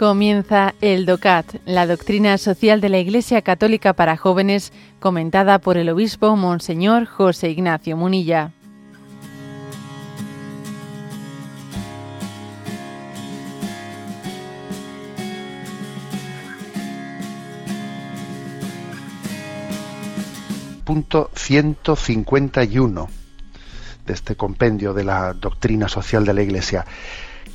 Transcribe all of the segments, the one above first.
Comienza el DOCAT, la doctrina social de la Iglesia Católica para jóvenes, comentada por el obispo Monseñor José Ignacio Munilla. Punto 151 de este compendio de la doctrina social de la Iglesia.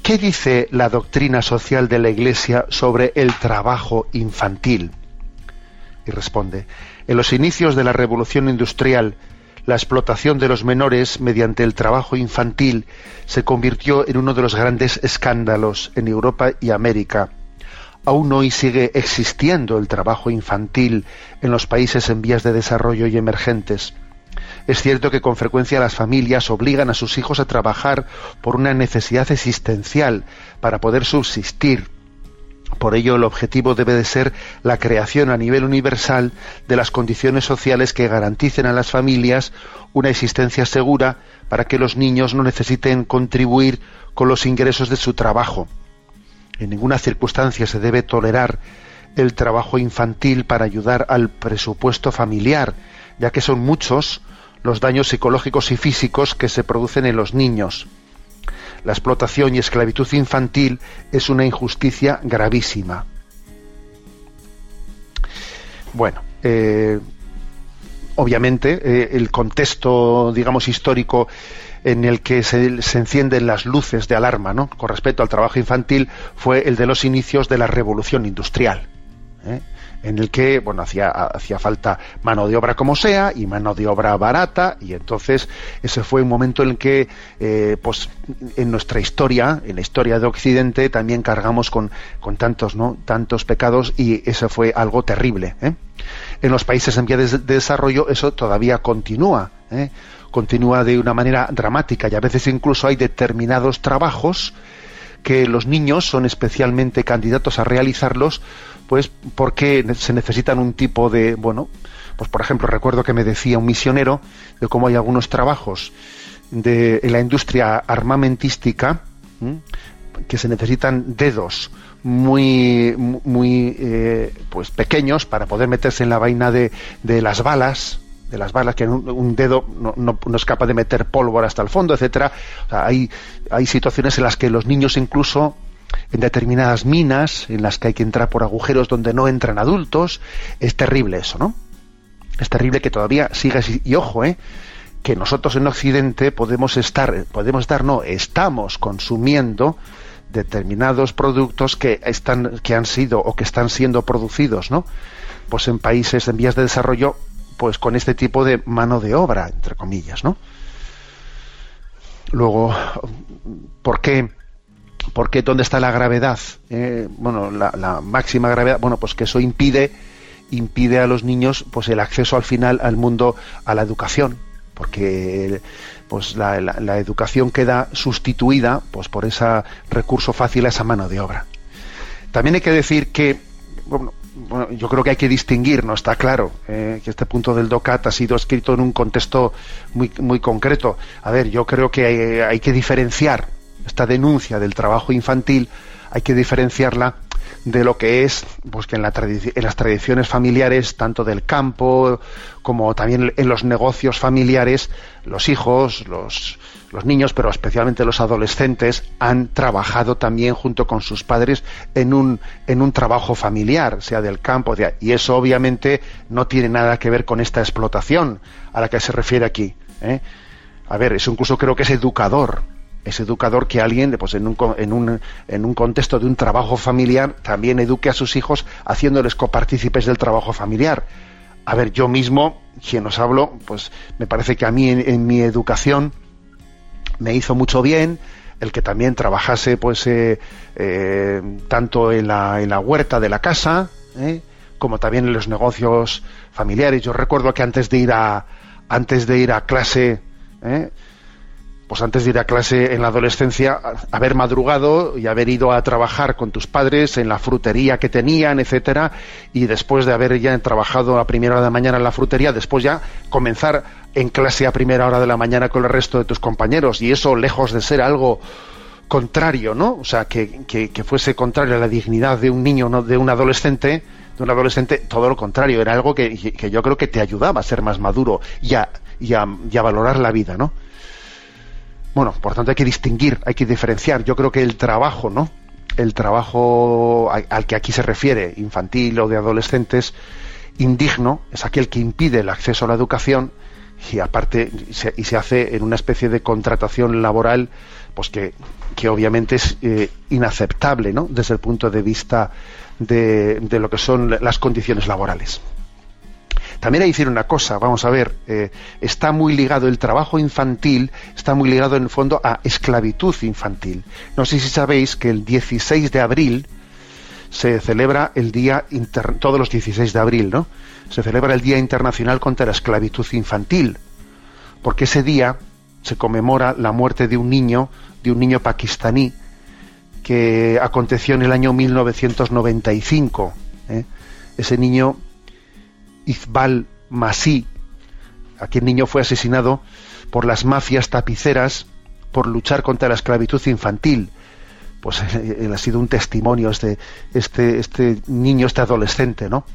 ¿Qué dice la doctrina social de la Iglesia sobre el trabajo infantil? Y responde, en los inicios de la revolución industrial, la explotación de los menores mediante el trabajo infantil se convirtió en uno de los grandes escándalos en Europa y América. Aún hoy sigue existiendo el trabajo infantil en los países en vías de desarrollo y emergentes. Es cierto que con frecuencia las familias obligan a sus hijos a trabajar por una necesidad existencial para poder subsistir. Por ello, el objetivo debe de ser la creación a nivel universal de las condiciones sociales que garanticen a las familias una existencia segura para que los niños no necesiten contribuir con los ingresos de su trabajo. En ninguna circunstancia se debe tolerar el trabajo infantil para ayudar al presupuesto familiar, ya que son muchos los daños psicológicos y físicos que se producen en los niños. La explotación y esclavitud infantil es una injusticia gravísima. Bueno, eh, obviamente eh, el contexto, digamos, histórico en el que se, encienden las luces de alarma ¿no? con respecto al trabajo infantil fue el de los inicios de la revolución industrial. ¿eh? En el que bueno hacía, hacía falta mano de obra como sea y mano de obra barata y entonces ese fue un momento en el que eh, pues en nuestra historia en la historia de Occidente también cargamos con, con tantos no tantos pecados y eso fue algo terrible ¿eh? en los países en vías de, desarrollo eso todavía continúa ¿eh? continúa de una manera dramática y a veces incluso hay determinados trabajos que los niños son especialmente candidatos a realizarlos pues porque se necesitan un tipo de, bueno, pues por ejemplo, recuerdo que me decía un misionero de cómo hay algunos trabajos de, en la industria armamentística que se necesitan dedos muy muy eh, pues pequeños para poder meterse en la vaina de, de las balas de las balas que un, un dedo no, no, no, es capaz de meter pólvora hasta el fondo etcétera o sea, hay hay situaciones en las que los niños incluso en determinadas minas en las que hay que entrar por agujeros donde no entran adultos. Es terrible eso, ¿no? Es terrible que todavía siga y ojo, ¿eh? que nosotros en Occidente podemos estar, podemos estar, no, estamos consumiendo determinados productos que están, que han sido o que están siendo producidos, ¿no? Pues en países en vías de desarrollo, pues con este tipo de mano de obra, entre comillas, ¿no? Luego, ¿por qué? porque dónde está la gravedad eh, bueno la, máxima gravedad bueno pues que eso impide impide a los niños pues el acceso al final al mundo a la educación porque pues la educación queda sustituida pues por ese recurso fácil a esa mano de obra también hay que decir que bueno, bueno, yo creo que hay que distinguir, no está claro, eh, que este punto del DOCAT ha sido escrito en un contexto muy, muy concreto. A ver, yo creo que hay, hay que diferenciar esta denuncia del trabajo infantil hay que diferenciarla de lo que es pues que en, la en, las tradiciones familiares tanto del campo como también en los negocios familiares los hijos los, los niños pero especialmente los adolescentes han trabajado también junto con sus padres en un en un trabajo familiar sea del campo de, y eso obviamente no tiene nada que ver con esta explotación a la que se refiere aquí ¿eh? a ver eso incluso creo que es educador es educador que alguien, pues en un, en, un, en un contexto de un trabajo familiar, también eduque a sus hijos haciéndoles copartícipes del trabajo familiar. A ver, yo mismo, quien os hablo, pues me parece que a mí en, en mi educación me hizo mucho bien el que también trabajase, pues, eh, eh, tanto en la, en la huerta de la casa, eh, como también en los negocios familiares. Yo recuerdo que antes de ir a, antes de ir a clase, ¿eh? Pues antes de ir a clase en la adolescencia, haber madrugado y haber ido a trabajar con tus padres en la frutería que tenían, etcétera, y después de haber ya trabajado a primera hora de la mañana en la frutería, después ya comenzar en clase a primera hora de la mañana con el resto de tus compañeros, y eso lejos de ser algo contrario, ¿no? O sea, que, que, fuese contrario a la dignidad de un niño, no de un adolescente, de un adolescente, todo lo contrario, era algo que, que yo creo que te ayudaba a ser más maduro y a, y a, valorar la vida, ¿no? Bueno, por tanto hay que distinguir, hay que diferenciar. Yo creo que el trabajo, ¿no? El trabajo al que aquí se refiere, infantil o de adolescentes, indigno, es aquel que impide el acceso a la educación y aparte se, y se hace en una especie de contratación laboral pues que, que obviamente es eh, inaceptable ¿no? desde el punto de vista de, de, lo que son las condiciones laborales. También hay que decir una cosa, vamos a ver, eh, está muy ligado el trabajo infantil, está muy ligado en el fondo a esclavitud infantil. No sé si sabéis que el 16 de abril se celebra el día, todos los 16 de abril, ¿no? Se celebra el Día Internacional contra la Esclavitud Infantil, porque ese día se conmemora la muerte de un niño, de un niño pakistaní, que aconteció en el año 1995. ¿eh? Ese niño Izbal Masí. Aquel niño fue asesinado por las mafias tapiceras por luchar contra la esclavitud infantil. Pues él ha sido un testimonio este, este, este niño, este adolescente, ¿no?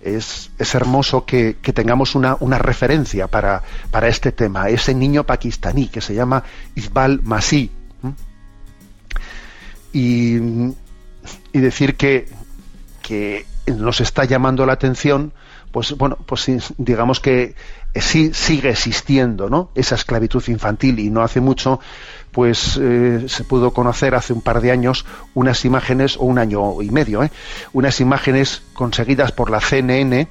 Es, es hermoso que, tengamos una, una referencia para, para, este tema, ese niño pakistaní que se llama Izbal Masí. Y, y decir que, que nos está llamando la atención, pues bueno, pues digamos que sí sigue existiendo, ¿no? Esa esclavitud infantil y no hace mucho, pues eh, se pudo conocer hace un par de años unas imágenes o un año y medio, ¿eh? unas imágenes conseguidas por la CNN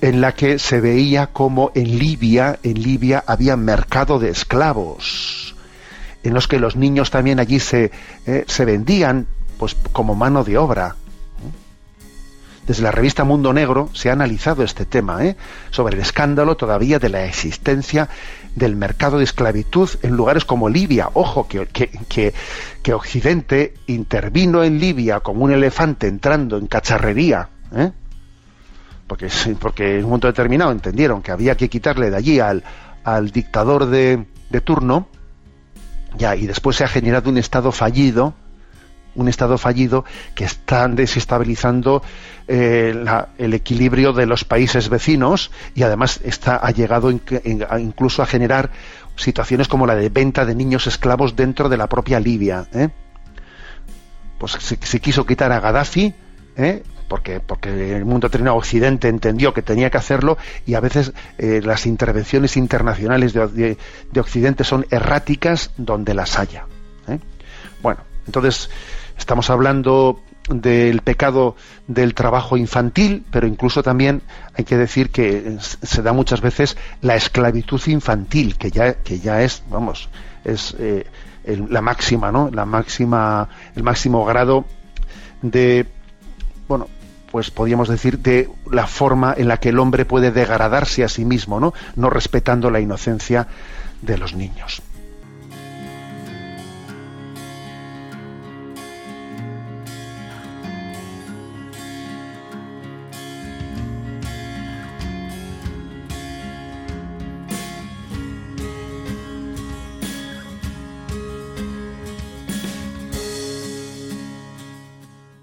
en la que se veía como en Libia, en Libia había mercado de esclavos, en los que los niños también allí se, eh, se vendían, pues como mano de obra desde la revista Mundo Negro se ha analizado este tema, ¿eh? sobre el escándalo todavía de la existencia del mercado de esclavitud en lugares como Libia. Ojo, que, que, Occidente intervino en Libia como un elefante entrando en cacharrería. ¿eh? Porque, porque en un momento determinado entendieron que había que quitarle de allí al, al dictador de, de turno, y después se ha generado un estado fallido, un Estado fallido que está desestabilizando eh, el equilibrio de los países vecinos y además está, ha llegado incluso a generar situaciones como la de venta de niños esclavos dentro de la propia Libia. ¿eh? Pues se, quiso quitar a Gaddafi, ¿eh? porque, porque el mundo terminado Occidente entendió que tenía que hacerlo y a veces las intervenciones internacionales de, de, Occidente son erráticas donde las haya. Bueno, entonces Estamos hablando del pecado del trabajo infantil, pero incluso también hay que decir que se da muchas veces la esclavitud infantil, que ya, que ya es, vamos, es eh, la máxima, ¿no? La máxima, el máximo grado de, bueno, pues podríamos decir de la forma en la que el hombre puede degradarse a sí mismo, ¿no? No respetando la inocencia de los niños.